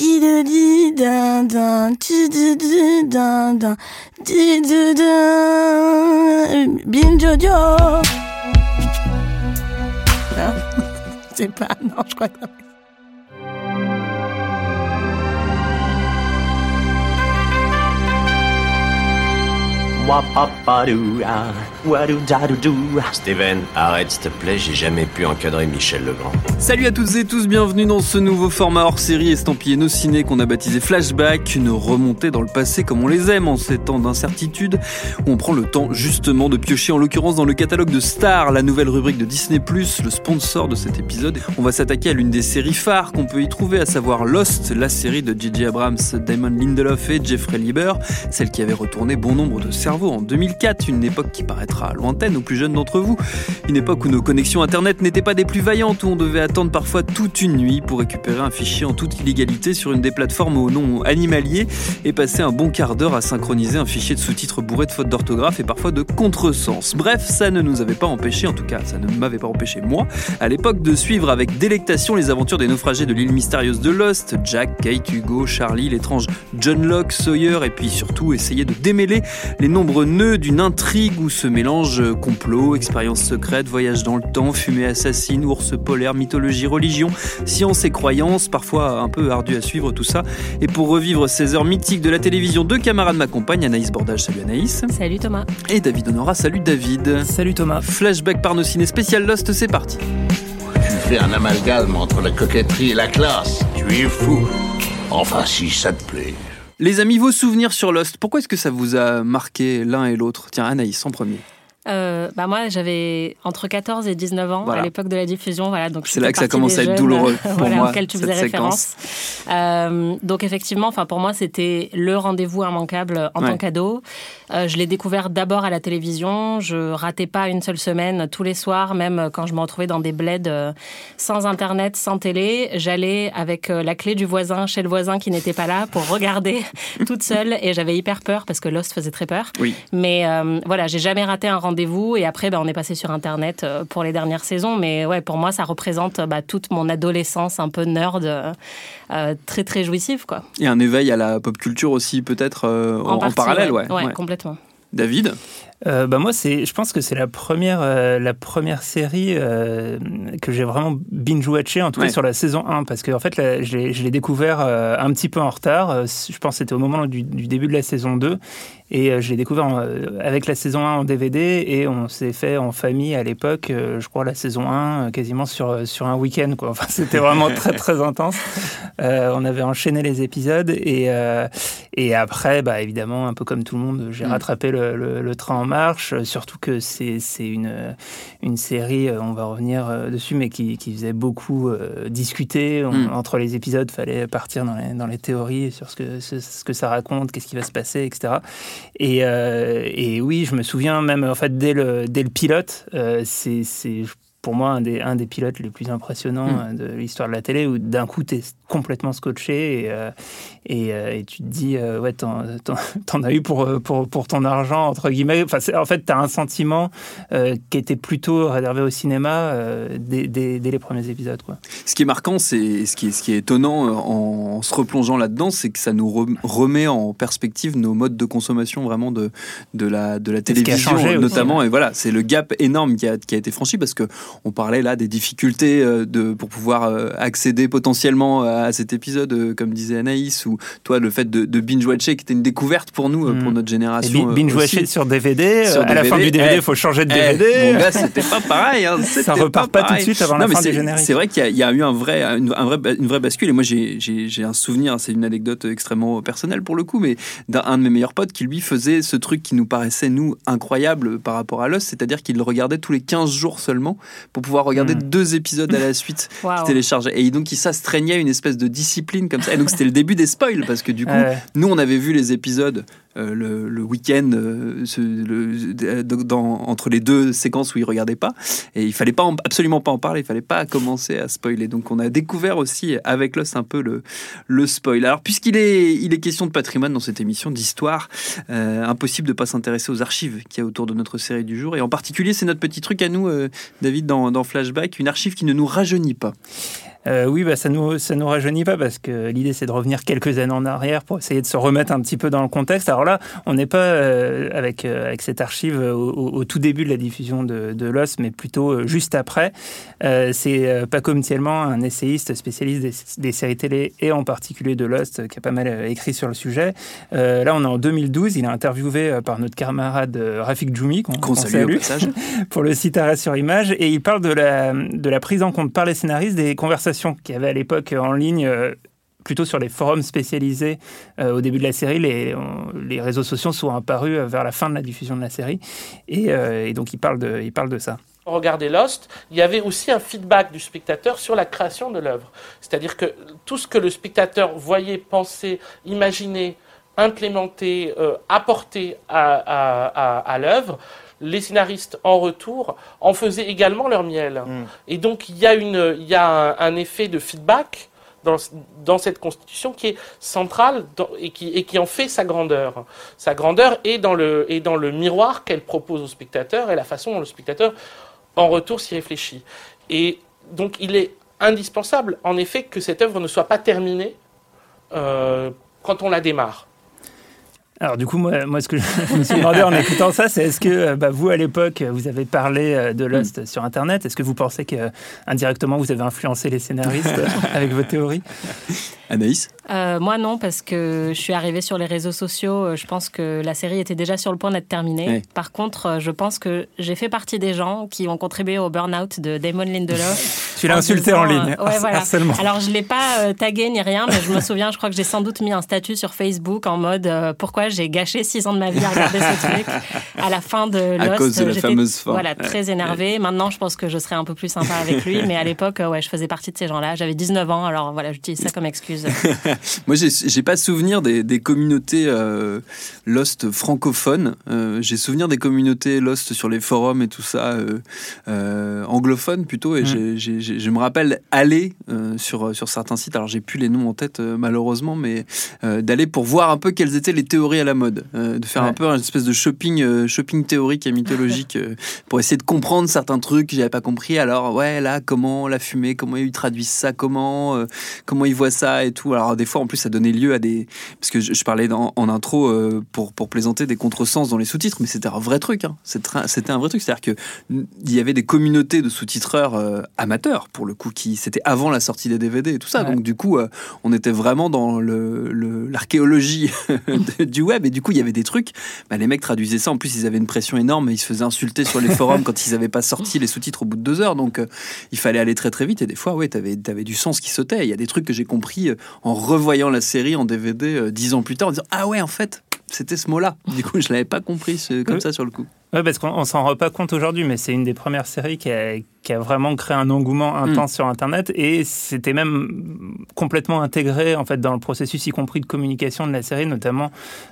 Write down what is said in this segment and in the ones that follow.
Di do di dun dun, di do di dun dun, di do dun. Bin Jojo. Non, c'est pas. Non, je crois que. Wapapadoo. Steven, arrête s'il te plaît, j'ai jamais pu encadrer Michel Legrand. Salut à toutes et tous, bienvenue dans ce nouveau format hors série estampillé nos ciné qu'on a baptisé Flashback, une remontée dans le passé comme on les aime en ces temps d'incertitude, où on prend le temps justement de piocher en l'occurrence dans le catalogue de Star, la nouvelle rubrique de Disney+, le sponsor de cet épisode. On va s'attaquer à l'une des séries phares qu'on peut y trouver, à savoir Lost, la série de J.J. Abrams, Damon Lindelof et Jeffrey Lieber, celle qui avait retourné bon nombre de cerveaux en 2004, une époque qui paraîtra lointaine aux plus jeunes d'entre vous, une époque où nos connexions internet n'étaient pas des plus vaillantes, où on devait attendre parfois toute une nuit pour récupérer un fichier en toute illégalité sur une des plateformes au nom animalier et passer un bon quart d'heure à synchroniser un fichier de sous-titres bourré de fautes d'orthographe et parfois de contresens. Bref, ça ne nous avait pas empêché, en tout cas ça ne m'avait pas empêché moi, à l'époque de suivre avec délectation les aventures des naufragés de l'île mystérieuse de Lost, Jack, Kate, Hugo, Charlie, l'étrange John Locke, Sawyer et puis surtout essayer de démêler les nombreux nœuds d'une intrigue où se mélangent complot, expérience secrète, voyage dans le temps, fumée assassine, ours polaire, mythologie, religion, science et croyance, parfois un peu ardu à suivre tout ça. Et pour revivre ces heures mythiques de la télévision, deux camarades m'accompagnent, Anaïs Bordage, salut Anaïs. Salut Thomas. Et David Honora, salut David. Salut Thomas. Flashback par nos ciné spécial Lost, c'est parti. Tu fais un amalgame entre la coquetterie et la classe. Tu es fou. Enfin, si ça te plaît. Les amis, vos souvenirs sur Lost, pourquoi est-ce que ça vous a marqué l'un et l'autre? Tiens, Anaïs, en premier. Euh, bah moi, j'avais entre 14 et 19 ans Voilà. à l'époque de la diffusion. Voilà, donc C'est là que ça commence à être douloureux pour voilà, moi, auquel tu cette faisais séquence. référence. Euh, donc effectivement, enfin pour moi, c'était le rendez-vous immanquable en Ouais. tant qu'ado. Euh, je l'ai découvert d'abord à la télévision. Je ratais pas une seule semaine tous les soirs, même quand je me retrouvais dans des bleds euh, sans internet, sans télé. J'allais avec euh, la clé du voisin chez le voisin qui n'était pas là pour regarder toute seule et j'avais hyper peur parce que Lost faisait très peur. Oui. Mais euh, voilà, j'ai jamais raté un rendez-vous et après, bah, on est passé sur Internet euh, pour les dernières saisons. Mais ouais, pour moi, ça représente euh, bah, toute mon adolescence un peu nerd, euh, très très jouissive, quoi. Et un éveil à la pop culture aussi, peut-être euh, en, en partie, parallèle, ouais. ouais, ouais. complètement. David? Euh, bah moi, c'est, je pense que c'est la première, euh, la première série euh, que j'ai vraiment binge-watché, en tout Ouais. cas sur la saison 1, parce que en fait, là, je l'ai, je l'ai découvert euh, un petit peu en retard. Je pense que c'était au moment du, du début de la saison 2. Et je l'ai découvert en- avec la saison 1 en DVD et on s'est fait en famille à l'époque, je crois, la saison 1 euh, quasiment sur, sur un week-end. Quoi. Enfin, c'était vraiment très très intense. Euh, on avait enchaîné les épisodes et, euh, et après, bah, évidemment, un peu comme tout le monde, j'ai Mm. rattrapé le, le- le train en marche. euh, Surtout que c'est une, une série, euh, on va revenir euh, dessus, mais qui, qui faisait beaucoup euh, discuter. On- Mm. Entre les épisodes, fallait partir dans les, dans les théories sur ce que, ce, ce que ça raconte, qu'est-ce qui va se passer, etc. Et, euh, et oui, je me souviens même, en fait, dès le, dès le pilote, euh, c'est pour moi un des, un des pilotes les plus impressionnants Mm. euh, de l'histoire de la télé, où d'un coup, tu es complètement scotché et, euh, et, euh, et tu te dis, euh, ouais, t'en as eu pour, pour, pour ton argent, entre guillemets. Enfin, en fait, tu as un sentiment qui était plutôt réservé au cinéma dès, dès- dès les premiers épisodes. Quoi. Ce qui est marquant, c'est ce qui est, ce qui est étonnant en, en se replongeant là-dedans, c'est que ça nous rem- remet en perspective nos modes de consommation vraiment de, de, la, de la ce qui a télévision, changé aussi, notamment. Et voilà, c'est le gap énorme qui a, qui a été franchi parce que on parlait là des difficultés euh, de, pour pouvoir euh, accéder potentiellement à cet épisode, euh, comme disait Anaïs, ou toi, le fait de, de binge-watcher, qui était une découverte pour nous, pour Mm. notre génération. bi- binge-watcher sur DVD, Sur à la fin du DVD, il eh, faut changer de eh, DVD. gars, c'était pas pareil. hein, Ça repart pas tout de suite avant la Non, mais fin du c'est- générique. C'est vrai qu'il y, a- il y a eu un vrai, une, un vrai, une vraie bascule. Et moi, j'ai- un souvenir, c'est une anecdote extrêmement personnelle pour le coup, mais d'un un de mes meilleurs potes qui lui faisait ce truc qui nous paraissait, nous, incroyable par rapport à Lost, c'est-à-dire qu'il le regardait tous les 15 jours seulement pour pouvoir regarder Mm. deux épisodes à la suite Waouh. qu'il téléchargeait. Et donc, il s'astreignait à une espèce de discipline comme ça. Et donc, c'était le début des spoils parce que du coup, Ouais. nous, on avait vu les épisodes euh, le, week-end euh, dans- entre les deux séquences où il regardait pas. Et il fallait pas en- absolument pas en parler, il fallait pas commencer à spoiler. Donc on a découvert aussi avec Lost un peu le, le spoil. Alors puisqu'il est, il est question de patrimoine dans cette émission, d'histoire, euh, impossible de pas s'intéresser aux archives qu'il y a autour de notre série du jour. Et en particulier, c'est notre petit truc à nous, euh, David, dans, dans Flashback, une archive qui ne nous rajeunit pas. Euh, oui, bah, ça nous ça nous rajeunit pas parce que l'idée c'est de revenir quelques années en arrière pour essayer de se remettre un petit peu dans le contexte. Alors là, on n'est pas euh, avec euh, avec cette archive au, au tout début de la diffusion de, de Lost, mais plutôt juste après. C'est Paco Mtielman, un essayiste spécialiste des, des séries télé et en particulier de Lost, qui a pas mal écrit sur le sujet. Là, on est en 2012. Il est interviewé par notre camarade Rafik Djoumi, qu'on salue au salue passage. pour le site Arrêt sur Image, et il parle de la, de la prise en compte par les scénaristes des conversations qu'il y avait à l'époque en ligne. euh, plutôt sur les forums spécialisés euh, au début de la série, les, les réseaux sociaux sont apparus euh, vers la fin de la diffusion de la série, et, euh, donc il parle de, il parle de ça. regardait Lost, il y avait aussi un feedback du spectateur sur la création de l'œuvre. C'est-à-dire que tout ce que le spectateur voyait, pensait, imaginait, implémentait, euh, apportait à, à- à- à l'œuvre, les scénaristes en retour en faisaient également leur miel. Et donc il y a, une, il y a un, un effet de feedback dans, dans cette constitution qui est centrale dans- et, qui, et qui en fait sa grandeur. Sa grandeur est dans le, est dans le miroir qu'elle propose au spectateur et la façon dont le spectateur, en retour, s'y réfléchit. Et donc il est indispensable, en effet, que cette œuvre ne soit pas terminée euh, quand on la démarre. Alors du coup, moi, moi ce que je me suis demandé en écoutant ça, c'est est-ce que euh, bah, vous, à l'époque, vous avez parlé euh, de Lost sur Internet? Est-ce que vous pensez que indirectement vous avez influencé les scénaristes euh, avec vos théories? Anaïs? Euh, moi non, parce que je suis arrivée sur les réseaux sociaux. euh, Je pense que la série était déjà sur le point d'être terminée. Par contre, euh, je pense que j'ai fait partie des gens qui ont contribué au burn-out de Damon Lindelof. Tu l'as insulté disant, en ligne, euh, ouais, voilà. harcèlement. Alors, je l'ai pas euh, tagué ni rien, mais je me souviens, je crois que j'ai sans doute mis un statut sur Facebook en mode pourquoi j'ai gâché six ans de ma vie à regarder ce truc. À la fin de Lost, À cause de la fameuse fin. Voilà, très énervée. Maintenant, je pense que je serais un peu plus sympa avec lui, mais à l'époque, ouais, je faisais partie de ces gens-là. J'avais 19 ans, alors voilà, j'utilise ça comme excuse. Moi, j'ai pas souvenir des, des communautés euh, Lost francophones. Euh, j'ai souvenir des communautés Lost sur les forums et tout ça, euh, anglophones plutôt. Et Mm. je me rappelle aller sur, sur certains sites, alors j'ai plus les noms en tête malheureusement, mais d'aller pour voir un peu quelles étaient les théories à la mode. De faire Ouais. un peu une espèce de shopping, shopping théorique et mythologique pour essayer de comprendre certains trucs que j'avais pas compris. Alors, ouais, là, comment la fumée, comment ils traduisent ça, comment, comment ils voient ça et tout. Alors, des fois, en plus, ça donnait lieu à des. Parce que je, je parlais en intro euh, pour, pour plaisanter des contresens dans les sous-titres, mais c'était un vrai truc. hein. C'était un- vrai truc. C'est-à-dire qu'il y avait des communautés de sous-titreurs euh, amateurs, pour le coup, qui c'était avant la sortie des DVD et tout ça. Ouais. Donc, du coup, euh, on était vraiment dans le- le- l'archéologie du web. Et du coup, il y avait des trucs. Bah, les mecs traduisaient ça. En plus, ils avaient une pression énorme et ils se faisaient insulter sur les forums quand ils n'avaient pas sorti les sous-titres au bout de deux heures. Donc, il fallait aller très très vite. Et des fois, ouais, t'avais avais du sens qui sautait. Il y a des trucs que j'ai compris en revoyant la série en DVD euh, dix ans plus tard, en disant Ah ouais, en fait, c'était ce mot-là. Du coup, je l'avais pas compris ce- comme Oui. ça sur le coup. Ouais, parce qu'on on s'en rend pas compte aujourd'hui, mais c'est une des premières séries qui a, qui a vraiment créé un engouement intense sur Internet et c'était même complètement intégré en fait dans le processus, y compris de communication de la série. Notamment,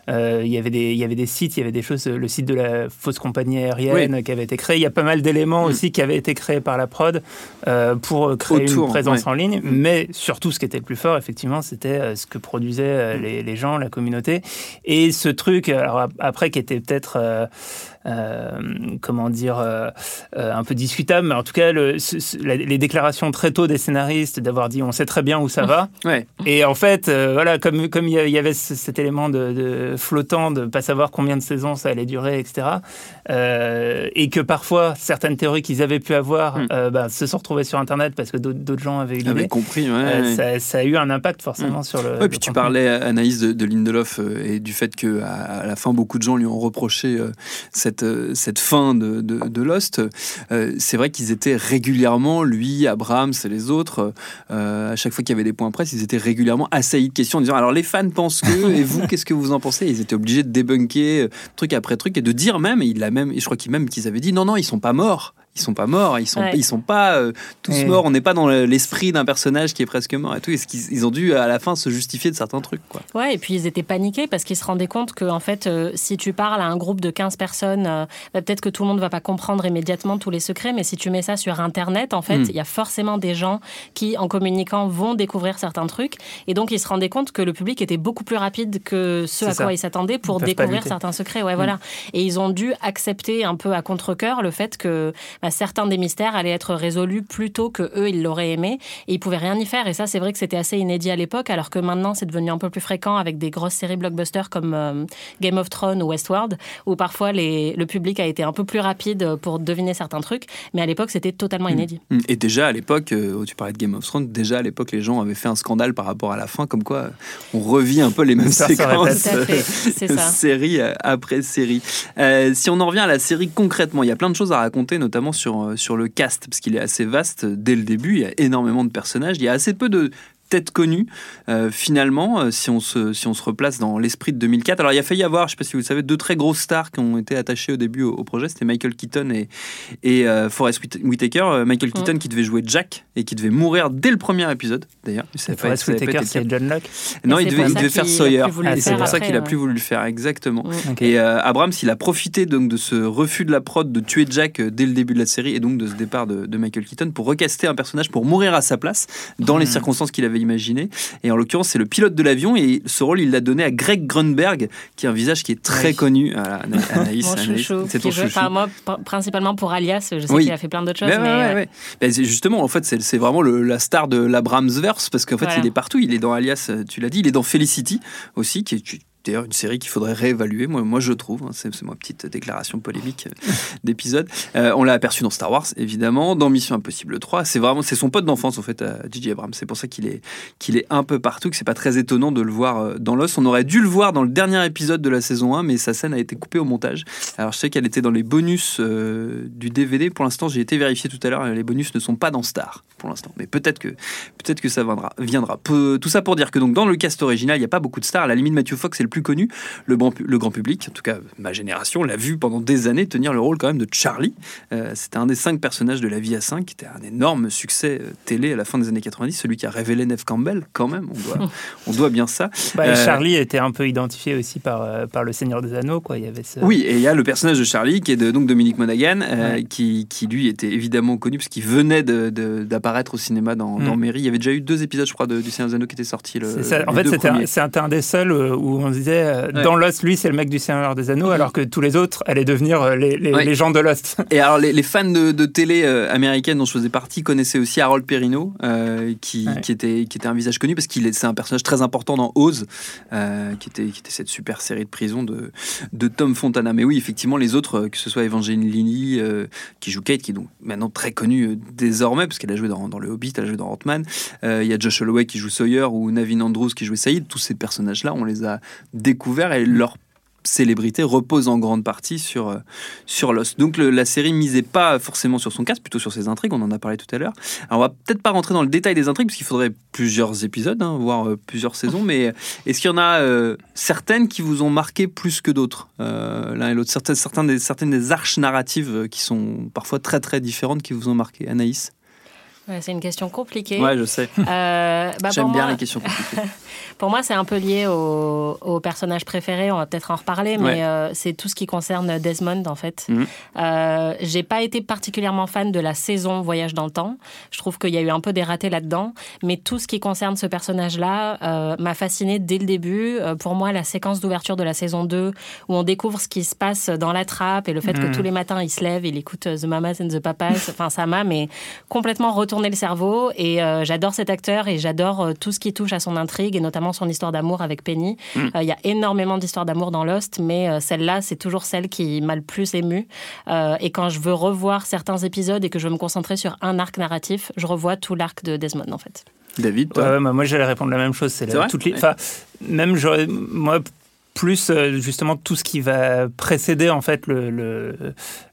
euh, il y avait des il y avait des sites, il y avait des choses, le site de la fausse compagnie aérienne qui avait été créé. Il y a pas mal d'éléments aussi qui avaient été créés par la prod euh, pour créer Autour, une présence ouais. en ligne. Mais surtout, ce qui était le plus fort, effectivement, c'était euh, ce que produisaient euh, les, les gens, la communauté. Et ce truc, alors après, qui était peut-être euh, euh, comment dire, euh, euh, un peu discutable, mais en tout cas la- les déclarations très tôt des scénaristes d'avoir dit on sait très bien où ça va. Ouais. Et en fait, euh, voilà, comme comme il y avait ce- cet élément de, de flottant, de pas savoir combien de saisons ça allait durer, etc. euh, et que parfois certaines théories qu'ils avaient pu avoir Mm. euh, bah, se sont retrouvées sur Internet parce que d'autres gens avaient eu l'idée. compris. ouais, Euh, ouais. ça, ça a eu un impact forcément sur le. Le puis tu contenu. parlais, Anaïs, de, de Lindelof euh, et du fait que à, à la fin, beaucoup de gens lui ont reproché euh, cette, euh, cette fin de, Lost. Euh, c'est vrai qu'ils étaient régulièrement, lui, Abrams et les autres, euh, à chaque fois qu'il y avait des points presse, ils étaient régulièrement assaillis de questions en disant alors les fans pensent que, et vous, qu'est-ce que vous en pensez? Ils étaient obligés de débunker euh, truc après truc et de dire même, et il même, et je crois qu'ils même qu'ils avaient dit non, non, ils sont pas morts. Ils sont pas morts, ils sont, Ouais. ils sont pas euh, tous Ouais. morts. On n'est pas dans l'esprit d'un personnage qui est presque mort et tout. Est-ce qu'ils ils ont dû à la fin se justifier de certains trucs, quoi. Ouais, et puis ils étaient paniqués parce qu'ils se rendaient compte que, en fait, euh, si tu parles à un groupe de 15 personnes, euh, bah, peut-être que tout le monde va pas comprendre immédiatement tous les secrets, mais si tu mets ça sur Internet, en fait, Mm. il y a forcément des gens qui, en communiquant, vont découvrir certains trucs. Et donc, ils se rendaient compte que le public était beaucoup plus rapide que ce à ça. quoi ils s'attendaient pour Ils découvrir certains secrets. Ouais, voilà. Et ils ont dû accepter un peu à contre-cœur le fait que bah, certains des mystères allaient être résolus plus tôt que eux, ils l'auraient aimé. Et ils pouvaient rien y faire. Et ça, c'est vrai que c'était assez inédit à l'époque, alors que maintenant, c'est devenu un peu plus fréquent avec des grosses séries blockbusters comme euh, Game of Thrones ou Westworld, où parfois les, le public a été un peu plus rapide pour deviner certains trucs. Mais à l'époque, c'était totalement inédit. Mm. Et déjà à l'époque, euh, tu parlais de Game of Thrones, déjà à l'époque, les gens avaient fait un scandale par rapport à la fin, comme quoi euh, on revit un peu les mêmes Ça séquences, euh, série euh, après série. Euh, si on en revient à la série concrètement, il y a plein de choses à raconter, notamment sur, euh, sur le cast, parce qu'il est assez vaste euh, dès le début, il y a énormément de personnages, il y a assez peu de têtes connues euh, finalement euh, si on se si on se replace dans l'esprit de 2004 alors il y a failli y avoir je sais pas si vous le savez deux très grosses stars qui ont été attachées au début au, au projet. C'était Michael Keaton et et euh, Forrest Whit- Whitaker. Euh, Michael Keaton qui devait jouer Jack et qui devait mourir dès le premier épisode d'ailleurs. Pas Whitaker, c'est John Locke. non il devait, il devait faire Sawyer. et c'est pour ça qu'il a ouais. plus voulu le faire exactement. Mm. Et euh, Abrams, il a profité donc de ce refus de la prod de tuer Jack dès le début de la série et donc de ce départ de, de Michael Keaton pour recaster un personnage pour mourir à sa place dans les circonstances qu'il avait Et en l'occurrence, c'est le pilote de l'avion et ce rôle, il l'a donné à Greg Grunberg, qui est un visage qui est très Oui. connu. Voilà, Ana- Anaïs, Mon Anaïs, chouchou, c'est ton joue- chouchou. enfin, moi, pr- principalement pour Alias, je sais Oui. qu'il a fait plein d'autres choses. Ben mais, ouais, ouais. ouais. Ben, justement, en fait, c'est vraiment le- la star de l'Abramsverse parce qu'en fait, Voilà. il est partout. Il est dans Alias, tu l'as dit. Il est dans Felicity aussi, qui est d'ailleurs une série qu'il faudrait réévaluer. Moi, moi je trouve. hein, c'est c'est ma petite déclaration polémique euh, d'épisode. Euh, on l'a aperçu dans Star Wars, évidemment, dans Mission Impossible 3. C'est vraiment, c'est son pote d'enfance en fait, à J.J. Abrams. C'est pour ça qu'il est, qu'il est un peu partout. Que c'est pas très étonnant de le voir euh, dans l'os. On aurait dû le voir dans le dernier épisode de la saison 1, mais sa scène a été coupée au montage. Alors je sais qu'elle était dans les bonus euh, du DVD. Pour l'instant, j'ai été vérifié tout à l'heure. Les bonus ne sont pas dans Star pour l'instant, mais peut-être que peut-être que ça viendra. viendra. Tout ça pour dire que donc dans le cast original, il n'y a pas beaucoup de stars. À la limite, Matthew Fox est le plus connu. Le, grand le grand public, en tout cas ma génération, l'a vu pendant des années tenir le rôle quand même de Charlie. Euh, C'était un des cinq personnages de La Vie à 5, qui était un énorme succès euh, télé à la fin des années 90, celui qui a révélé Neve Campbell quand même. On doit, on doit bien ça. Bah, et Euh, Charlie était un peu identifié aussi par, euh, par le Seigneur des Anneaux. Quoi. Il y avait ce... Oui, et il y a le personnage de Charlie qui est de, donc Dominique Monaghan, euh, Ouais. qui, qui lui était évidemment connu parce qu'il venait de- de- d'apparaître au cinéma dans, Mm. dans Mary. Il y avait déjà eu deux épisodes, je crois, de- du Seigneur des Anneaux qui étaient sortis. Le, ça. En fait, c'était un, un des seuls où on disait euh, Ouais. dans Lost, lui, c'est le mec du Seigneur des Anneaux, alors que tous les autres allaient devenir euh, les, les, Ouais. les gens de Lost. Et alors, les, les fans de, de télé euh, américaine dont je faisais partie connaissaient aussi Harold Perrineau, euh, qui, Ouais. qui, était, qui était un visage connu parce qu'il est, c'est un personnage très important dans Oz, euh, qui, était, qui était cette super série de prison de, de Tom Fontana. Mais oui, effectivement, les autres, que ce soit Evangeline Lilly, qui joue Kate, qui est donc maintenant très connue désormais, parce qu'elle a joué dans, dans Le Hobbit, elle a joué dans Ant-Man. Il y a Josh Holloway qui joue Sawyer ou Navin Andrews qui jouait Saïd. Tous ces personnages-là, on les a découverts et leur célébrité repose en grande partie sur, euh, sur Lost. Donc la série misait pas forcément sur son cast, plutôt sur ses intrigues, on en a parlé tout à l'heure. Alors on va peut-être pas rentrer dans le détail des intrigues, parce qu'il faudrait plusieurs épisodes, hein, voire euh, plusieurs saisons, mais est-ce qu'il y en a euh, certaines qui vous ont marqué plus que d'autres, euh, l'un et l'autre? Certaines, certaines, des, certaines des arches narratives euh, qui sont parfois très très différentes qui vous ont marqué? Anaïs? Ouais, c'est une question compliquée. Ouais, je sais. Euh, bah, J'aime bien moi- les questions compliquées. Pour moi, c'est un peu lié au, au personnage préféré. On va peut-être en reparler, mais Ouais. euh, c'est tout ce qui concerne Desmond, en fait. Mhm. Euh, J'ai pas été particulièrement fan de la saison Voyage dans le temps. Je trouve qu'il y a eu un peu des ratés là-dedans. Mais tout ce qui concerne ce personnage-là m'a fasciné dès le début. Pour moi, la séquence d'ouverture de la saison 2, où on découvre ce qui se passe dans la trappe et le fait que Mhm. tous les matins, il se lève, il écoute The Mamas and the Papas. Enfin, ça m'a mais complètement retourné le cerveau. Et euh, j'adore cet acteur et j'adore euh, tout ce qui touche à son intrigue et notamment son histoire d'amour avec Penny. Mm. Euh, Il y a énormément d'histoires d'amour dans Lost, mais euh, celle-là, c'est toujours celle qui m'a le plus émue. Euh, et quand je veux revoir certains épisodes et que je veux me concentrer sur un arc narratif, je revois tout l'arc de Desmond, en fait. David, toi Ouais, ouais, bah, moi j'allais répondre la même chose. C'est toutes les, Ouais. enfin, même j'aurais, moi plus euh, justement tout ce qui va précéder en fait le. le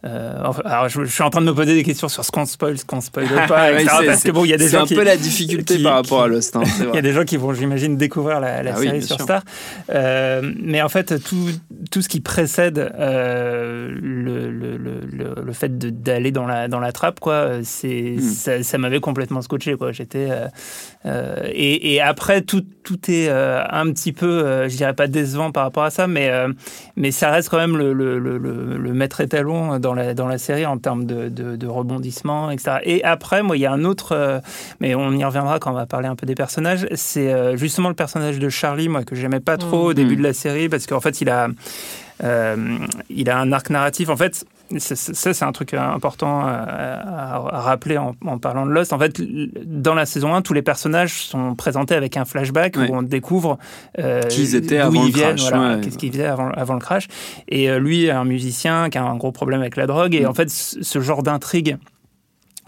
euh, alors je, je suis en train de me poser des questions sur ce qu'on spoil, ce qu'on spoil pas, etc., c'est- parce que bon, il y a des C'est gens un qui, peu la difficulté qui- par rapport à Lost. hein, c'est il y a des gens qui vont, j'imagine, découvrir la, la Ah série sur sûr. Star. Euh, mais en fait, tout, tout ce qui précède euh, le, le, le, le- le fait d'aller dans la, dans la trappe, quoi, c'est, Hmm. ça, ça m'avait complètement scotché. Quoi. J'étais, et, et après, tout, tout est un petit peu, je dirais pas décevant par rapport à ça, mais, euh, mais ça reste quand même le, le, le, le- le maître étalon dans la, dans la série en termes de, de, de rebondissement, etc. Et après, moi, il y a un autre, euh, mais on y reviendra quand on va parler un peu des personnages, c'est euh, justement le personnage de Charlie, moi, que j'aimais pas trop au début Mm. de la série, parce qu'en fait, il a, il a un arc narratif. En fait, ça, c'est un truc important à, à- à rappeler en, en parlant de Lost. En fait, dans la saison 1, tous les personnages sont présentés avec un flashback Ouais. où on découvre euh, Qui ils étaient avant ils le viennent, crash, voilà, ouais. qu'est-ce qu'ils faisaient avant, avant le crash. Et euh, lui, un musicien qui a un gros problème avec la drogue. Et Mm. en fait, ce genre d'intrigue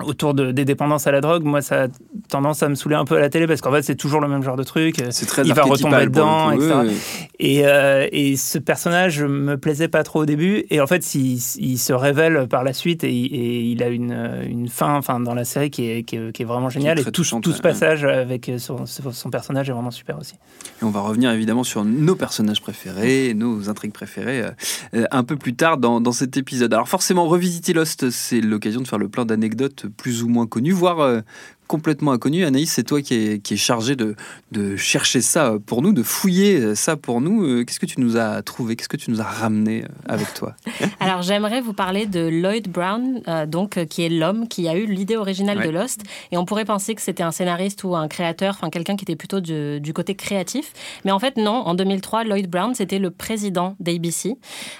autour de, des dépendances à la drogue, moi, ça a tendance à me saouler un peu à la télé parce qu'en fait, c'est toujours le même genre de truc. C'est très il va retomber dedans, coup, etc. oui, oui. Et, euh, et ce personnage me plaisait pas trop au début. Et en fait, il, il se révèle par la suite et, et il a une, une fin enfin, dans la série qui est, qui est, qui est vraiment géniale. et tout, tout ce ouais. passage avec son, son personnage est vraiment super aussi. Et on va revenir évidemment sur nos personnages préférés, nos intrigues préférées euh, euh, un peu plus tard dans, dans cet épisode. Alors forcément, revisiter Lost, c'est l'occasion de faire le plein d'anecdotes plus ou moins connues, voire euh, complètement inconnues. Anaïs, c'est toi qui es, qui est chargé de, de chercher ça pour nous, de fouiller ça pour nous. Euh, Qu'est-ce que tu nous as trouvé? Qu'est-ce que tu nous as ramené euh, avec toi? Alors j'aimerais vous parler de Lloyd Brown, euh, donc qui est l'homme qui a eu l'idée originale Ouais. de Lost. Et on pourrait penser que c'était un scénariste ou un créateur, enfin quelqu'un qui était plutôt du, du côté créatif. Mais en fait non. En 2003, Lloyd Brown c'était le président d'ABC.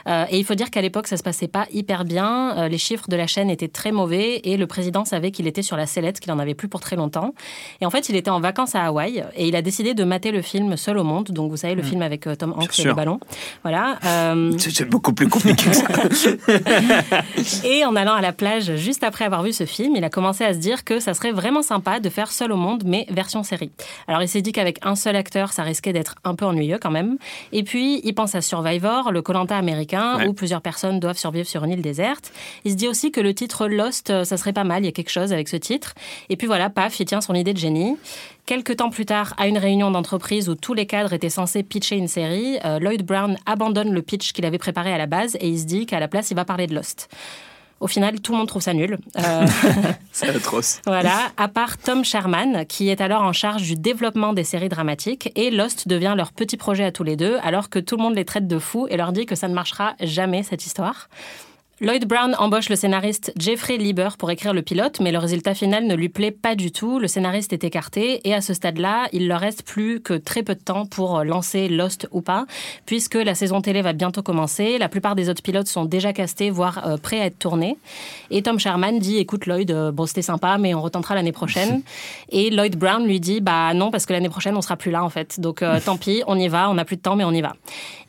Euh, et il faut dire qu'à l'époque ça se passait pas hyper bien. Euh, les chiffres de la chaîne étaient très mauvais et le président savait qu'il était sur la sellette, qu'il en avait plus pour très longtemps. Et en fait il était en vacances à Hawaï et il a décidé de mater le film Seul au monde. Donc vous savez le film avec euh, Tom Hanks et sûr. les ballons. Voilà. Euh, C'est beaucoup plus compliqué que ça. et en allant à la plage juste après avoir vu ce film, il a commencé à se dire que ça serait vraiment sympa de faire Seul au monde, mais version série. Alors il s'est dit qu'avec un seul acteur, ça risquait d'être un peu ennuyeux quand même. Et puis il pense à Survivor, le Colanta américain, Ouais. où plusieurs personnes doivent survivre sur une île déserte. Il se dit aussi que le titre Lost, euh, ça serait pas mal, il y a quelque chose avec ce titre. Et puis voilà, paf, il tient son idée de génie. Quelques temps plus tard, à une réunion d'entreprise où tous les cadres étaient censés pitcher une série, euh, Lloyd Brown abandonne le pitch qu'il avait préparé à la base et il se dit qu'à la place, il va parler de Lost. Au final, tout le monde trouve ça nul. Euh, C'est atroce. voilà, à part Tom Sherman, qui est alors en charge du développement des séries dramatiques, et Lost devient leur petit projet à tous les deux, alors que tout le monde les traite de fous et leur dit que ça ne marchera jamais, cette histoire. Lloyd Brown embauche le scénariste Jeffrey Lieber pour écrire le pilote, mais le résultat final ne lui plaît pas du tout. Le scénariste est écarté et à ce stade-là, il leur reste plus que très peu de temps pour lancer Lost ou pas, puisque la saison télé va bientôt commencer. La plupart des autres pilotes sont déjà castés, voire euh, prêts à être tournés. Et Tom Sherman dit "Écoute Lloyd, euh, bon c'était sympa, mais on retentera l'année prochaine." et Lloyd Brown lui dit "Bah non, parce que l'année prochaine on sera plus là en fait. Donc euh, tant pis, on y va. On n'a plus de temps, mais on y va."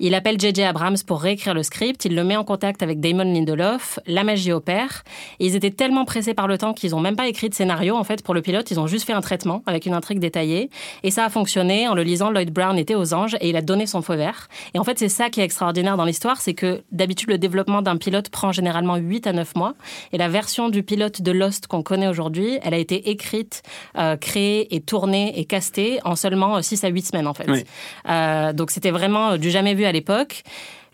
Il appelle J.J. Abrams pour réécrire le script. Il le met en contact avec Damon Lindelof. La magie opère. Et ils étaient tellement pressés par le temps qu'ils n'ont même pas écrit de scénario en fait pour le pilote. Ils ont juste fait un traitement avec une intrigue détaillée. Et ça a fonctionné. En le lisant, Lloyd Brown était aux anges et il a donné son feu vert. Et en fait, c'est ça qui est extraordinaire dans l'histoire, c'est que d'habitude le développement d'un pilote prend généralement 8 à 9 mois. Et la version du pilote de Lost qu'on connaît aujourd'hui, elle a été écrite, euh, créée et tournée et castée en seulement 6 à 8 semaines en fait. Oui. Euh, donc c'était vraiment euh, du jamais vu à l'époque.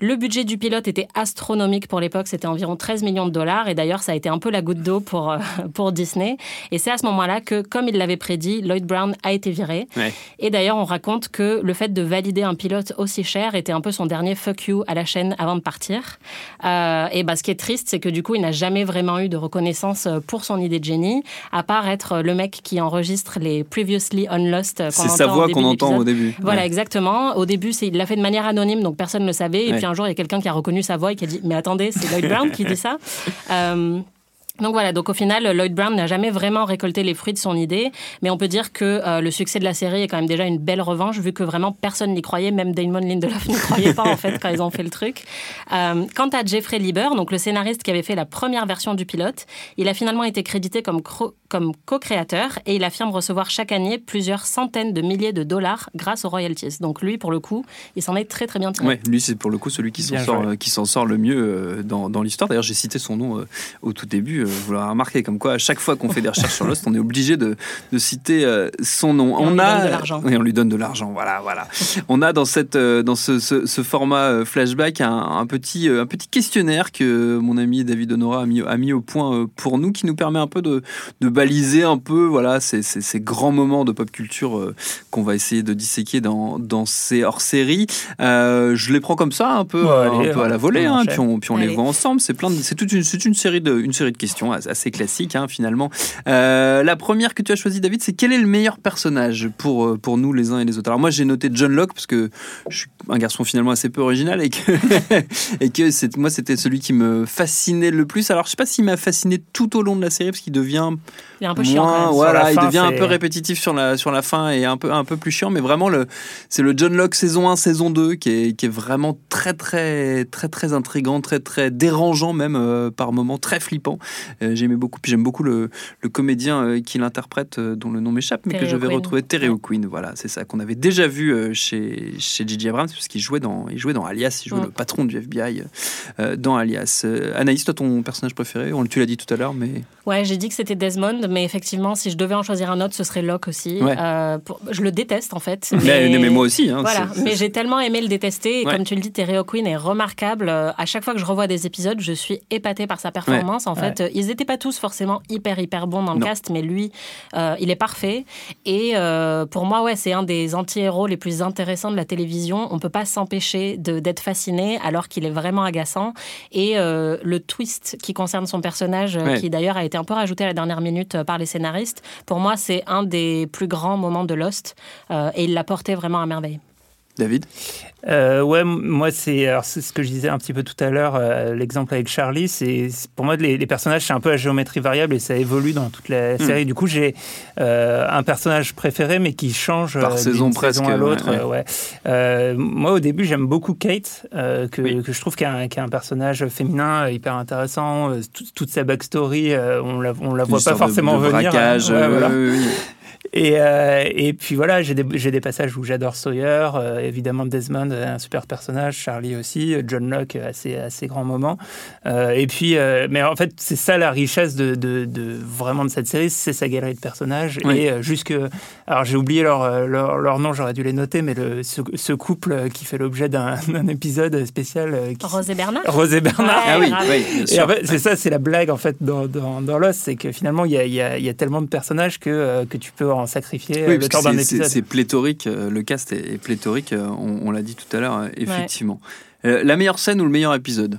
Le budget du pilote était astronomique pour l'époque, c'était environ 13 millions de dollars. Et d'ailleurs, ça a été un peu la goutte d'eau pour, euh, pour Disney. Et c'est à ce moment-là que, comme il l'avait prédit, Lloyd Brown a été viré. Ouais. Et d'ailleurs, on raconte que le fait de valider un pilote aussi cher était un peu son dernier fuck you à la chaîne avant de partir. Euh, et bah, ce qui est triste, c'est que du coup, il n'a jamais vraiment eu de reconnaissance euh, pour son idée de génie, à part être le mec qui enregistre les Previously Unlost euh, qu'on C'est sa voix qu'on entend au début. Voilà, Ouais. exactement. Au début, il l'a fait de manière anonyme, donc personne ne le savait. Et Ouais. puis un jour, il y a quelqu'un qui a reconnu sa voix et qui a dit Mais attendez, c'est Lloyd Brown qui dit ça. Euh, donc voilà, donc au final, Lloyd Brown n'a jamais vraiment récolté les fruits de son idée, mais on peut dire que euh, le succès de la série est quand même déjà une belle revanche, vu que vraiment personne n'y croyait, même Damon Lindelof n'y croyait pas en fait quand ils ont fait le truc. Euh, quant à Jeffrey Lieber, donc le scénariste qui avait fait la première version du pilote, il a finalement été crédité comme, comme co-créateur et il affirme recevoir chaque année plusieurs centaines de milliers de dollars grâce aux royalties. Donc lui, pour le coup, il s'en est très très bien tiré. Ouais, lui c'est pour le coup celui qui s'en sort, euh, qui s'en sort le mieux euh, dans, dans l'histoire. D'ailleurs, j'ai cité son nom euh, au tout début. euh, vous l'aurez remarqué, comme quoi à chaque fois qu'on fait des recherches sur Lost, on est obligé de, de citer euh, son nom. Et on lui a donne de l'argent. Oui, on lui donne de l'argent. Voilà, voilà. on a dans cette euh, dans ce, ce- ce format euh, flashback un, un petit euh, un petit questionnaire que mon ami David Honora a mis a mis au point euh, pour nous, qui nous permet un peu de, de baliser un peu voilà ces, ces- ces grands moments de pop culture euh, qu'on va essayer de disséquer dans, dans ces hors-séries. Euh, je les prends comme ça, un peu, Ouais, un allez, peu à la volée, hein, puis on, puis on les voit ensemble. C'est plein, de- c'est toute une, une série de, une série de questions as- assez classiques hein, finalement. Euh, la première que tu as choisie, David, c'est quel est le meilleur personnage pour euh, pour nous les uns et les autres? Alors moi, j'ai noté John Locke parce que je suis un garçon finalement assez peu original et que et que c'est moi c'était celui qui me fascinait le plus. Alors je sais pas s'il m'a fasciné tout au long de la série parce qu'il devient Il est un peu chiant quand moins, même. Voilà, la il fin, devient un peu répétitif sur la, sur la fin et un peu, un peu plus chiant, mais vraiment, le, c'est le John Locke saison 1, saison 2 qui est, qui est vraiment très, très, très, très intrigant, très, très dérangeant, même euh, par moments, très flippant. Euh, j'aimais beaucoup, puis j'aime beaucoup le, le comédien euh, qui l'interprète, euh, dont le nom m'échappe, mais que je vais retrouver, Terry O'Quinn. Voilà, c'est ça, qu'on avait déjà vu euh, chez, chez J.J. Abrams, puisqu'il jouait dans, il jouait dans Alias, il jouait Mm. le patron du FBI euh, dans Alias. Euh, Anaïs, toi, ton personnage préféré On, Tu l'as dit tout à l'heure, mais. Ouais, j'ai dit que c'était Desmond, mais effectivement, si je devais en choisir un autre, ce serait Locke aussi. Ouais. Euh, pour- Je le déteste en fait. Mais, mais moi aussi. Hein, Voilà, mais j'ai tellement aimé le détester. Et Ouais. comme tu le dis, Terry O'Quinn est remarquable. Euh, À chaque fois que je revois des épisodes, je suis épatée par sa performance. En fait, Euh, ils n'étaient pas tous forcément hyper, hyper bons dans le Non. cast, mais lui, euh, il est parfait. Et euh, pour moi, ouais, c'est un des anti-héros les plus intéressants de la télévision. On peut pas s'empêcher d'être fasciné alors qu'il est vraiment agaçant. Et le twist qui concerne son personnage, qui d'ailleurs a été un peu rajouté à la dernière minute euh, par les scénaristes, pour moi, c'est un des plus grands moments de Lost. Euh, et il l'a porté vraiment à merveille. David? Euh, ouais, moi c'est ce que je disais un petit peu tout à l'heure, euh, l'exemple avec Charlie, c'est pour moi les, les personnages c'est un peu à géométrie variable et ça évolue dans toute la série. Du coup j'ai euh, un personnage préféré mais qui change Par euh, saison presque, saison à l'autre. ouais. ouais. Moi au début j'aime beaucoup Kate, que, Oui. que je trouve qu'il y, a un- personnage féminin hyper intéressant. euh, tout- toute sa backstory, on la on la voit pas sorte de- forcément de venir. braquage, Ouais, euh, voilà. oui, oui, oui. Et, euh, et puis voilà, j'ai des, j'ai des passages où j'adore Sawyer, euh, évidemment Desmond, un super personnage, Charlie aussi, euh, John Locke, assez, assez grand moment. Euh, et puis, euh, mais en fait, c'est ça la richesse de, de, de- vraiment de cette série, c'est sa galerie de personnages. Oui. Et euh, jusque, alors j'ai oublié leur, euh, leur, leur nom, j'aurais dû les noter, mais le, ce, ce couple qui fait l'objet d'un d'un épisode spécial. euh, qui- Rose et Bernard Rose et Bernard. Ouais, Ah oui, oui, bien Et sûr. en fait, c'est ça, c'est la blague en fait dans, dans, dans Lost, c'est que finalement il y a, il y, a, y a tellement de personnages que, euh, que tu peux en sacrifier euh, Oui, le temps que d'un c'est- c'est épisode. c'est pléthorique, euh, le cast est, est pléthorique, euh, on, on l'a dit tout à l'heure, euh, effectivement. Euh, la meilleure scène ou le meilleur épisode? Euh,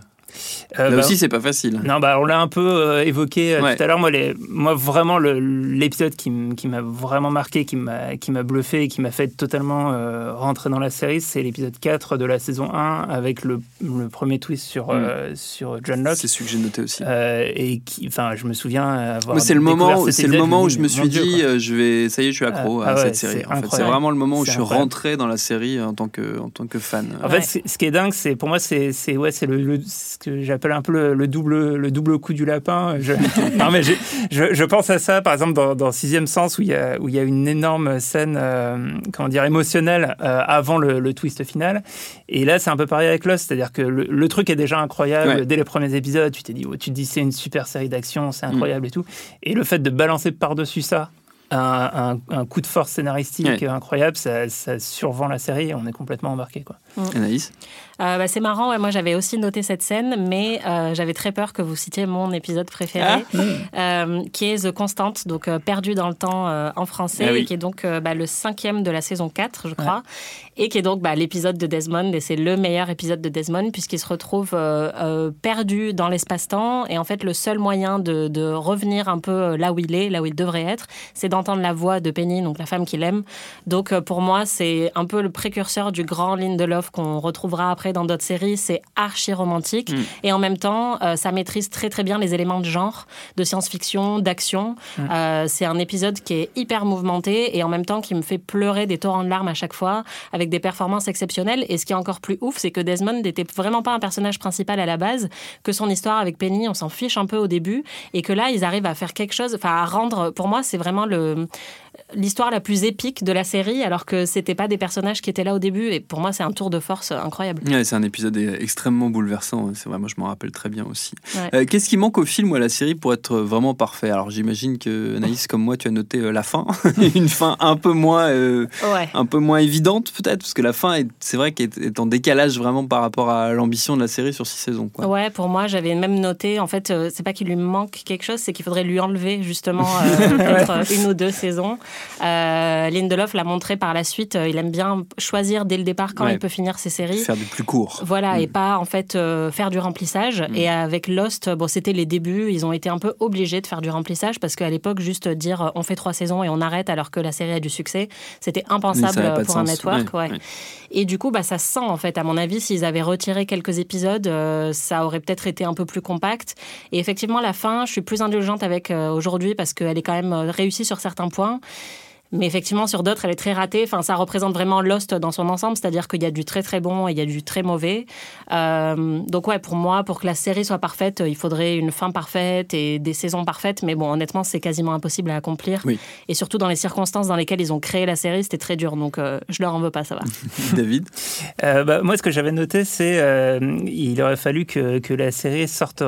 Là bah, aussi, c'est pas facile. Non, bah, on l'a un peu euh, évoqué euh, Ouais. tout à l'heure. Moi, les, moi, vraiment, l'épisode qui, m'a vraiment marqué, qui m'a qui m'a bluffé et qui m'a fait totalement euh, rentrer dans la série, c'est l'épisode 4 de la saison 1 avec le, le premier twist sur, euh, sur John Locke. C'est celui que j'ai noté aussi. Euh, et qui, enfin, je me souviens avoir. C'est le moment, c'est le moment où je me suis Dieu, dit, quoi. euh, je vais, ça y est, je suis accro Ah, à ouais, cette série. c'est En fait, c'est incroyable. vraiment le moment où je suis incroyable. rentré dans la série en tant que, en tant que fan. En Ouais. fait, ce qui est dingue, c'est pour moi, c'est c'est ouais, c'est le, que j'appelle un peu le, le double le double coup du lapin. Je, non, mais j'ai- je, je pense à ça, par exemple, dans, dans Sixième Sens, où il y a où il y a une énorme scène, euh, comment dire, émotionnelle euh, avant le, le twist final. Et là, c'est un peu pareil avec Lost, c'est-à-dire que le, le truc est déjà incroyable Ouais. dès les premiers épisodes. Tu t'es dit, oh, tu te dis, c'est une super série d'action, Mm. c'est incroyable et tout. Et le fait de balancer par dessus ça. Un, un, coup de force scénaristique incroyable. Ça, ça, survend la série et on est complètement embarqué. Quoi. Anaïs euh, bah, c'est marrant, moi j'avais aussi noté cette scène, mais euh, j'avais très peur que vous citiez mon épisode préféré, ah. euh, qui est The Constant, donc Perdu dans le temps en français, ah et qui est donc bah, le cinquième de la saison 4, je crois, et qui est donc bah, l'épisode de Desmond, et c'est le meilleur épisode de Desmond, puisqu'il se retrouve perdu dans l'espace-temps, et en fait le seul moyen de, de, revenir un peu là où il est, là où il devrait être, c'est d'entendre la voix de Penny, donc la femme qu'il aime. Donc pour moi, c'est un peu le précurseur du grand Lindelof qu'on retrouvera après dans d'autres séries, c'est archi romantique. Mm. Et en même temps, euh, ça maîtrise très très bien les éléments de genre, de science-fiction, d'action. Mm. Euh, c'est un épisode qui est hyper mouvementé et en même temps qui me fait pleurer des torrents de larmes à chaque fois, avec des performances exceptionnelles. Et ce qui est encore plus ouf, c'est que Desmond n'était vraiment pas un personnage principal à la base, que son histoire avec Penny, on s'en fiche un peu au début, et que là, ils arrivent à faire quelque chose, enfin à rendre, pour moi, c'est vraiment le Um. L'histoire la plus épique de la série, alors que c'était pas des personnages qui étaient là au début. Et pour moi, c'est un tour de force incroyable. c'est un épisode extrêmement bouleversant. C'est vrai, moi je m'en rappelle très bien aussi. Euh, qu'est-ce qui manque au film ou à la série pour être vraiment parfait? Alors j'imagine que Naïs, comme moi, tu as noté euh, la fin, une fin un peu moins, euh, un peu moins évidente peut-être, parce que la fin, c'est vrai qu'elle est en décalage vraiment par rapport à l'ambition de la série sur six saisons. Quoi. Ouais, pour moi, j'avais même noté, en fait, c'est pas qu'il lui manque quelque chose, c'est qu'il faudrait lui enlever justement une ou deux saisons. Euh, Lindelof l'a montré par la suite. Euh, il aime bien choisir dès le départ quand il peut finir ses séries. Faire du plus court. Voilà, et mm. pas en fait euh, faire du remplissage. Mm. Et avec Lost, bon, c'était les débuts. Ils ont été un peu obligés de faire du remplissage parce qu'à l'époque, juste dire on fait trois saisons et on arrête alors que la série a du succès, c'était impensable pour un network. Et du coup, bah, ça sent en fait. À mon avis, s'ils avaient retiré quelques épisodes, ça aurait peut-être été un peu plus compact. Et effectivement, la fin, je suis plus indulgente avec aujourd'hui parce qu'elle est quand même réussie sur certains points. Mais effectivement, sur d'autres, elle est très ratée. Enfin, ça représente vraiment Lost dans son ensemble, c'est-à-dire qu'il y a du très très bon et il y a du très mauvais. Euh, donc ouais, pour moi, pour que la série soit parfaite, il faudrait une fin parfaite et des saisons parfaites. Mais bon, honnêtement, c'est quasiment impossible à accomplir. Et surtout dans les circonstances dans lesquelles ils ont créé la série, c'était très dur. Donc euh, je leur en veux pas, ça va. David euh, bah, Moi, ce que j'avais noté, c'est il aurait fallu que, que la série sorte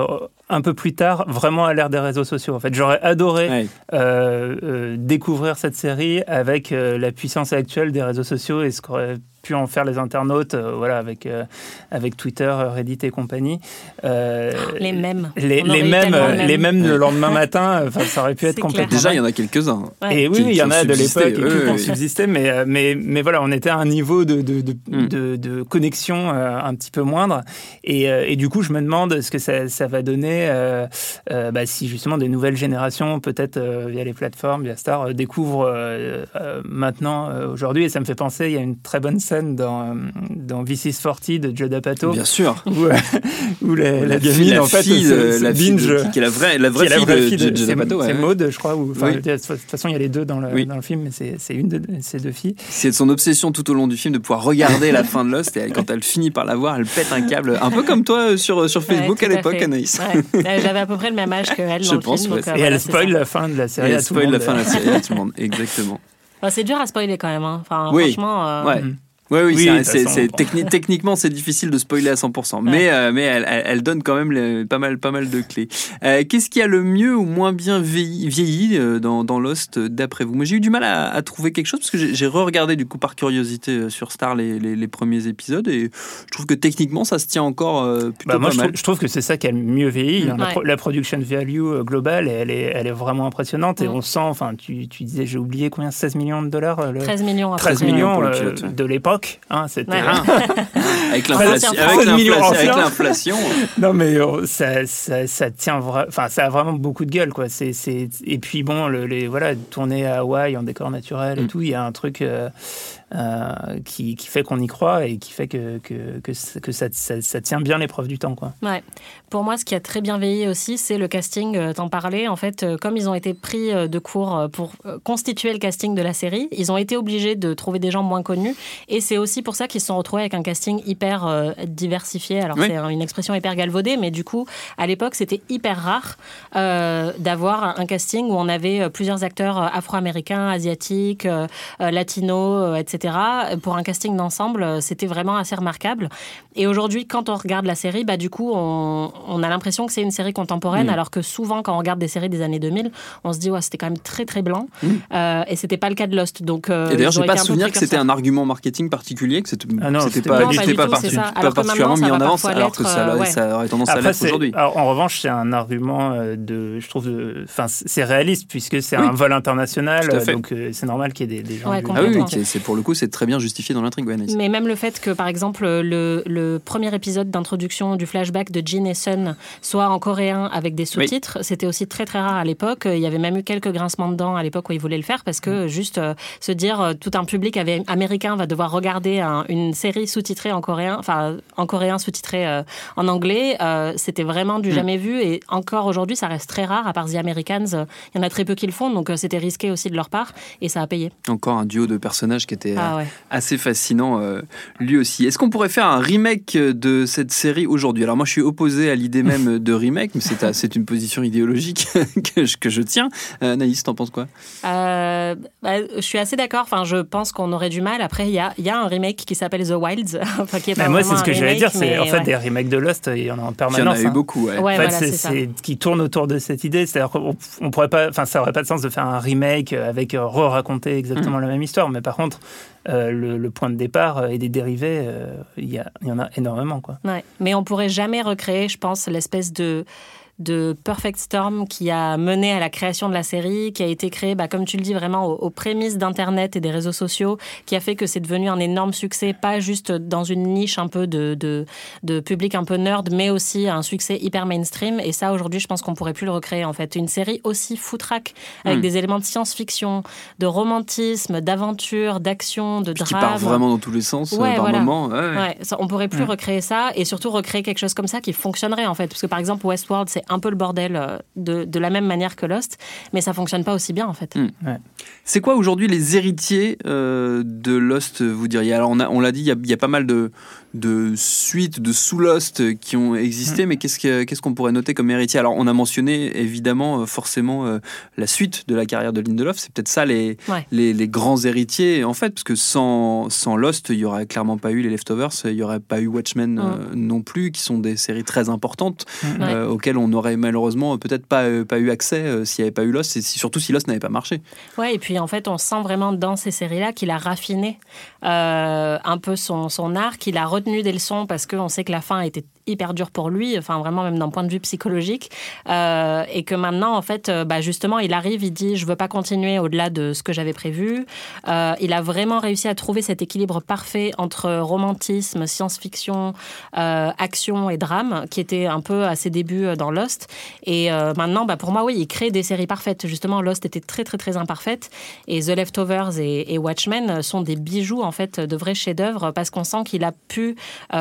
un peu plus tard, vraiment à l'ère des réseaux sociaux. En fait, j'aurais adoré euh, euh, découvrir cette série avec euh, la puissance actuelle des réseaux sociaux et ce qu'aurait pu en faire les internautes, euh, voilà, avec, euh, avec Twitter, Reddit et compagnie. Euh, les mêmes. Les, les mêmes, les mêmes le lendemain matin, ça aurait pu être complètement. Déjà, il y en a quelques-uns. Et oui, il y en a de l'époque qui ont subsisté, mais, mais, mais voilà, on était à un niveau de, de, de, mm. de, connexion un petit peu moindre. Et, et, du coup, je me demande ce que ça, ça va donner bah, si justement des nouvelles générations, peut-être via les plateformes, via Star, découvrent maintenant, aujourd'hui. Et ça me fait penser, il y a une très bonne scène dans, dans V6 40 de Joe D'Apato. Bien sûr. Où, la, la, gamine, en fait, la binge. qui est la vraie, la vraie, fille, de, Joe D'Apato. C'est Maud, je crois. De toute façon, il y a les deux dans le, dans le film, mais c'est une de ces deux filles. C'est son obsession tout au long du film de pouvoir regarder la fin de Lost. Et quand elle finit par la voir, elle pète un câble. Un peu comme toi sur, sur Facebook à l'époque, Anaïs. J'avais à peu près le même âge qu'elle. Je pense. Euh, et elle spoil la fin de la série. Elle spoil la fin de la série à tout le monde. Exactement. C'est dur à spoiler quand même. Hein. Enfin, franchement. Euh, ouais. Oui, oui, c'est, techniquement c'est difficile de spoiler à 100%, mais euh, mais elle, elle, donne quand même pas mal pas mal de clés. Euh, qu'est-ce qui a le mieux ou moins bien vieilli, euh, dans, dans, Lost d'après vous? Moi j'ai eu du mal à, à, trouver quelque chose parce que j'ai, re-regardé du coup par curiosité sur Star les, les, les, premiers épisodes et je trouve que techniquement ça se tient encore plutôt bah, moi, pas je mal. Trouve, je trouve que c'est ça qui a le mieux vieilli. Hein. La, production value globale elle est elle est vraiment impressionnante et on sent enfin tu, tu disais j'ai oublié combien 16 millions de dollars le... 13 millions 13 millions de l'époque Hein, c'était avec l'inflation. non, mais oh, ça, ça, ça tient enfin, ça a vraiment beaucoup de gueule, quoi. C'est, et puis bon, le, les voilà, tourner à Hawaï en décor naturel et mm. tout, il y a un truc. Euh, euh, qui, qui, fait qu'on y croit et qui fait que, que, que, ça, ça, tient bien l'épreuve du temps. Quoi. Ouais. Pour moi, ce qui a très bien veillé aussi, c'est le casting. Euh, t'en parlais, en fait, euh, comme ils ont été pris de cours pour constituer le casting de la série, ils ont été obligés de trouver des gens moins connus et c'est aussi pour ça qu'ils se sont retrouvés avec un casting hyper euh, diversifié. Alors, Oui. c'est un- une expression hyper galvaudée, mais du coup, à l'époque, c'était hyper rare euh, d'avoir un- casting où on avait plusieurs acteurs afro-américains, asiatiques, latinos, euh, etc. Pour un casting d'ensemble, euh, c'était vraiment assez remarquable. Et aujourd'hui, quand on regarde la série, bah, du coup, on, on a l'impression que c'est une série contemporaine, Mm. alors que souvent, quand on regarde des séries des années 2000, on se dit, ouais, c'était quand même très, très blanc. Mm. Euh, et c'était pas le cas de Lost. Donc, euh, Et d'ailleurs, j'ai pas souvenir que c'était un argument marketing particulier, que c'était Ah non, c'était c'était pas, Non, du tout, parti- particulièrement mis en va avance, alors que l'être, ça, euh, ouais. ça aurait tendance à Après, l'être c'est- aujourd'hui. en revanche, c'est un argument euh, de, je trouve, enfin, c'est réaliste puisque c'est Oui. un vol international, Tout à fait. donc euh, c'est normal qu'il y ait des, des gens. Ouais, du- Ah oui, c'est pour le coup, c'est très bien justifié dans l'intrigue, ouais. Mais même le fait que, par exemple, le, le premier épisode d'introduction du flashback de Jin et Sun soit en coréen avec des sous-titres, c'était aussi très très rare à l'époque. Il y avait même eu quelques grincements dedans à l'époque où ils voulaient le faire parce que juste euh, se dire euh, tout un public avait- américain va devoir regarder un- une série sous-titrée en coréen, enfin en coréen sous-titrée euh, en anglais, c'était vraiment du Mm. jamais vu et encore aujourd'hui ça reste très rare à part The Americans. Il y en a très peu qui le font donc c'était risqué aussi de leur part et ça a payé. Encore un duo de personnages qui était Ah ouais. assez fascinant euh, lui aussi. Est-ce qu'on pourrait faire un remake de cette série aujourd'hui? Alors moi je suis opposé à l'idée même de remake, mais c'est c'est une position idéologique que je, que je tiens. Euh, Anaïs, t'en penses quoi? Euh, bah, je suis assez d'accord. Enfin, je pense qu'on aurait du mal. Après, il y a, il y a un remake qui s'appelle The Wilds. enfin, qui est moi, c'est ce que j'allais remake, dire, c'est en fait ouais. des remakes de Lost, il y en a en Il y en permanence. a eu hein. beaucoup, ouais. Ouais, En fait, voilà, c'est c'est c'est- qui tourne autour de cette idée. C'est-à-dire qu'on on pourrait pas, enfin, ça aurait pas de sens de faire un remake avec euh, re-raconter Mm. exactement la même histoire. Mais par contre, euh, le, point de départ euh, et des dérivés, euh, il y, en a énormément, quoi. Mais on pourrait jamais recréer, je pense, l'espèce de de Perfect Storm qui a mené à la création de la série, qui a été créée, bah, comme tu le dis, vraiment aux, aux prémices d'Internet et des réseaux sociaux, qui a fait que c'est devenu un énorme succès, pas juste dans une niche un peu de, de, de public un peu nerd, mais aussi un succès hyper mainstream. Et ça, aujourd'hui, je pense qu'on pourrait plus le recréer, en fait. Une série aussi foutraque, avec Hmm. des éléments de science-fiction, de romantisme, d'aventure, d'action, de Qui drame. part vraiment dans tous les sens euh, Ouais, par voilà. moment. ouais, ouais. Ça, on pourrait plus Mm. recréer ça et surtout recréer quelque chose comme ça qui fonctionnerait en fait. Parce que par exemple, Westworld, c'est un peu le bordel euh, de, de la même manière que Lost, mais ça fonctionne pas aussi bien en fait. Mm. C'est quoi aujourd'hui les héritiers euh, de Lost, vous diriez? Alors on, a- on l'a dit, il y a, il y a pas mal de, de suites, de sous-Lost qui ont existé, mais qu'est-ce que- qu'est-ce qu'on pourrait noter comme héritier? Alors on a mentionné évidemment euh, forcément euh, la suite de la carrière de Lindelof, c'est peut-être ça les, Ouais. les, les grands héritiers en fait, parce que sans, sans Lost, il y aurait clairement pas eu les Leftovers, il y aurait pas eu Watchmen euh, non plus, qui sont des séries très importantes euh, auxquelles on aurait malheureusement peut-être pas, pas eu accès s'il n'y avait pas eu Lost, et si- surtout si Lost n'avait pas marché. Ouais, et puis en fait, on sent vraiment dans ces séries-là qu'il a raffiné un peu son, son art, qu'il a retenu des leçons parce qu'on sait que la fin était hyper dure pour lui, enfin vraiment même d'un point de vue psychologique, euh, et que maintenant en fait, euh, bah, justement, il arrive, il dit je veux pas continuer au-delà de ce que j'avais prévu. Euh, il a vraiment réussi à trouver cet équilibre parfait entre romantisme, science-fiction, action et drame, qui était un peu à ses débuts dans Lost. Et maintenant, bah, pour moi, oui, il crée des séries parfaites. Justement, Lost était très très très imparfaite, et The Leftovers et, Watchmen sont des bijoux en fait de vrais chefs-d'œuvre parce qu'on sent qu'il a pu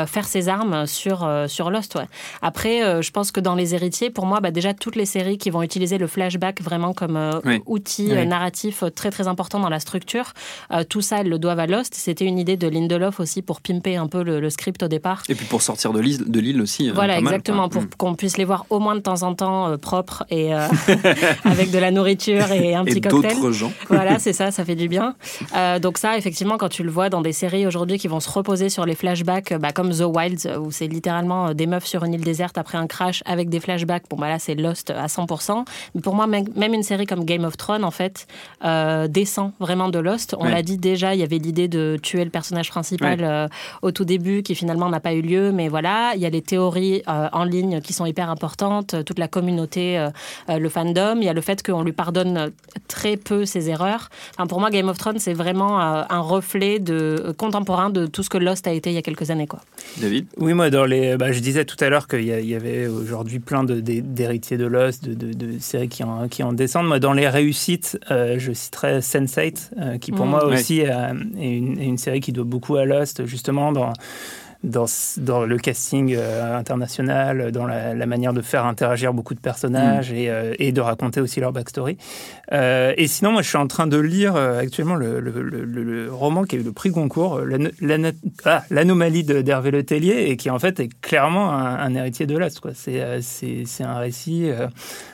faire ses armes sur sur Lost. Ouais. Après, euh, je pense que dans les héritiers, pour moi, bah, déjà toutes les séries qui vont utiliser le flashback vraiment comme euh, Oui. outil Oui. euh, narratif très très important dans la structure, euh, tout ça, elles le doivent à Lost. C'était une idée de Lindelof aussi pour pimper un peu le, le script au départ. Et puis pour sortir de l'île, de l'île aussi. euh, Voilà, pas exactement, pour qu'on puisse les voir au moins de temps en temps propres et avec de la nourriture et un Et petit cocktail. d'autres gens. Voilà, c'est ça, ça fait du bien. Donc ça, effectivement, quand tu le vois dans des séries aujourd'hui qui vont se reposer sur les flashbacks, bah, comme The Wilds, où c'est littéralement euh, des meufs sur une île déserte après un crash avec des flashbacks, bon bah là c'est Lost à 100%. Mais pour moi, même une série comme Game of Thrones, en fait, euh, descend vraiment de Lost. On Ouais. l'a dit déjà, il y avait l'idée de tuer le personnage principal Ouais. euh, au tout début, qui finalement n'a pas eu lieu. Mais voilà, il y a les théories euh, en ligne qui sont hyper importantes, toute la communauté, le fandom. Il y a le fait qu'on lui pardonne très peu ses erreurs. Enfin, pour moi, Game of Thrones, c'est vraiment euh, un reflet de, contemporain de tout ce que Lost a été il y a quelques années. Quoi. David? Oui, moi, dans les, bah, je disais tout à l'heure qu'il y, avait aujourd'hui plein d'héritiers de Lost, de, de- de séries qui en, qui en descendent. Moi, dans les réussites, euh, je citerais Sense8, euh, qui pour Mm. moi Ouais. aussi euh, est, une, est une série qui doit beaucoup à Lost, justement, dans, dans, dans le casting euh, international, dans la, manière de faire interagir beaucoup de personnages mm. et, euh, et, de raconter aussi leur backstory. Euh, et sinon, moi, je suis en train de lire actuellement le, le, le, roman qui a eu le prix Goncourt, ah, L'anomalie d'Hervé Le Tellier, et qui en fait est clairement un, héritier de Lost. C'est un récit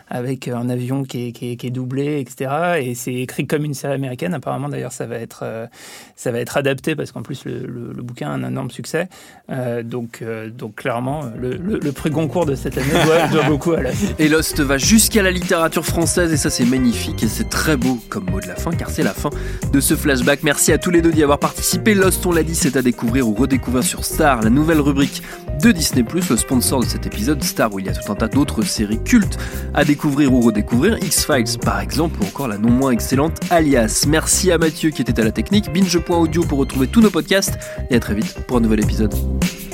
avec un avion qui est, qui est, doublé, etc. Et c'est écrit comme une série américaine. Apparemment, d'ailleurs, ça va être ça va être adapté parce qu'en plus le, le, bouquin a un énorme succès. Euh, donc, euh, donc clairement, le, prix Goncourt de cette année doit, beaucoup à la Et Lost va jusqu'à la littérature française et ça c'est magnifique et c'est très beau comme mot de la fin car c'est la fin de ce flashback. Merci à tous les deux d'y avoir participé. Lost, on l'a dit, c'est à découvrir ou redécouvrir sur Star, la nouvelle rubrique de Disney+, le sponsor de cet épisode, Star où il y a tout un tas d'autres séries cultes à découvrir ou redécouvrir, X-Files par exemple ou encore la non moins excellente Alias. Merci à Mathieu qui était à la technique, binge.audio pour retrouver tous nos podcasts et à très vite pour un nouvel épisode. Bye.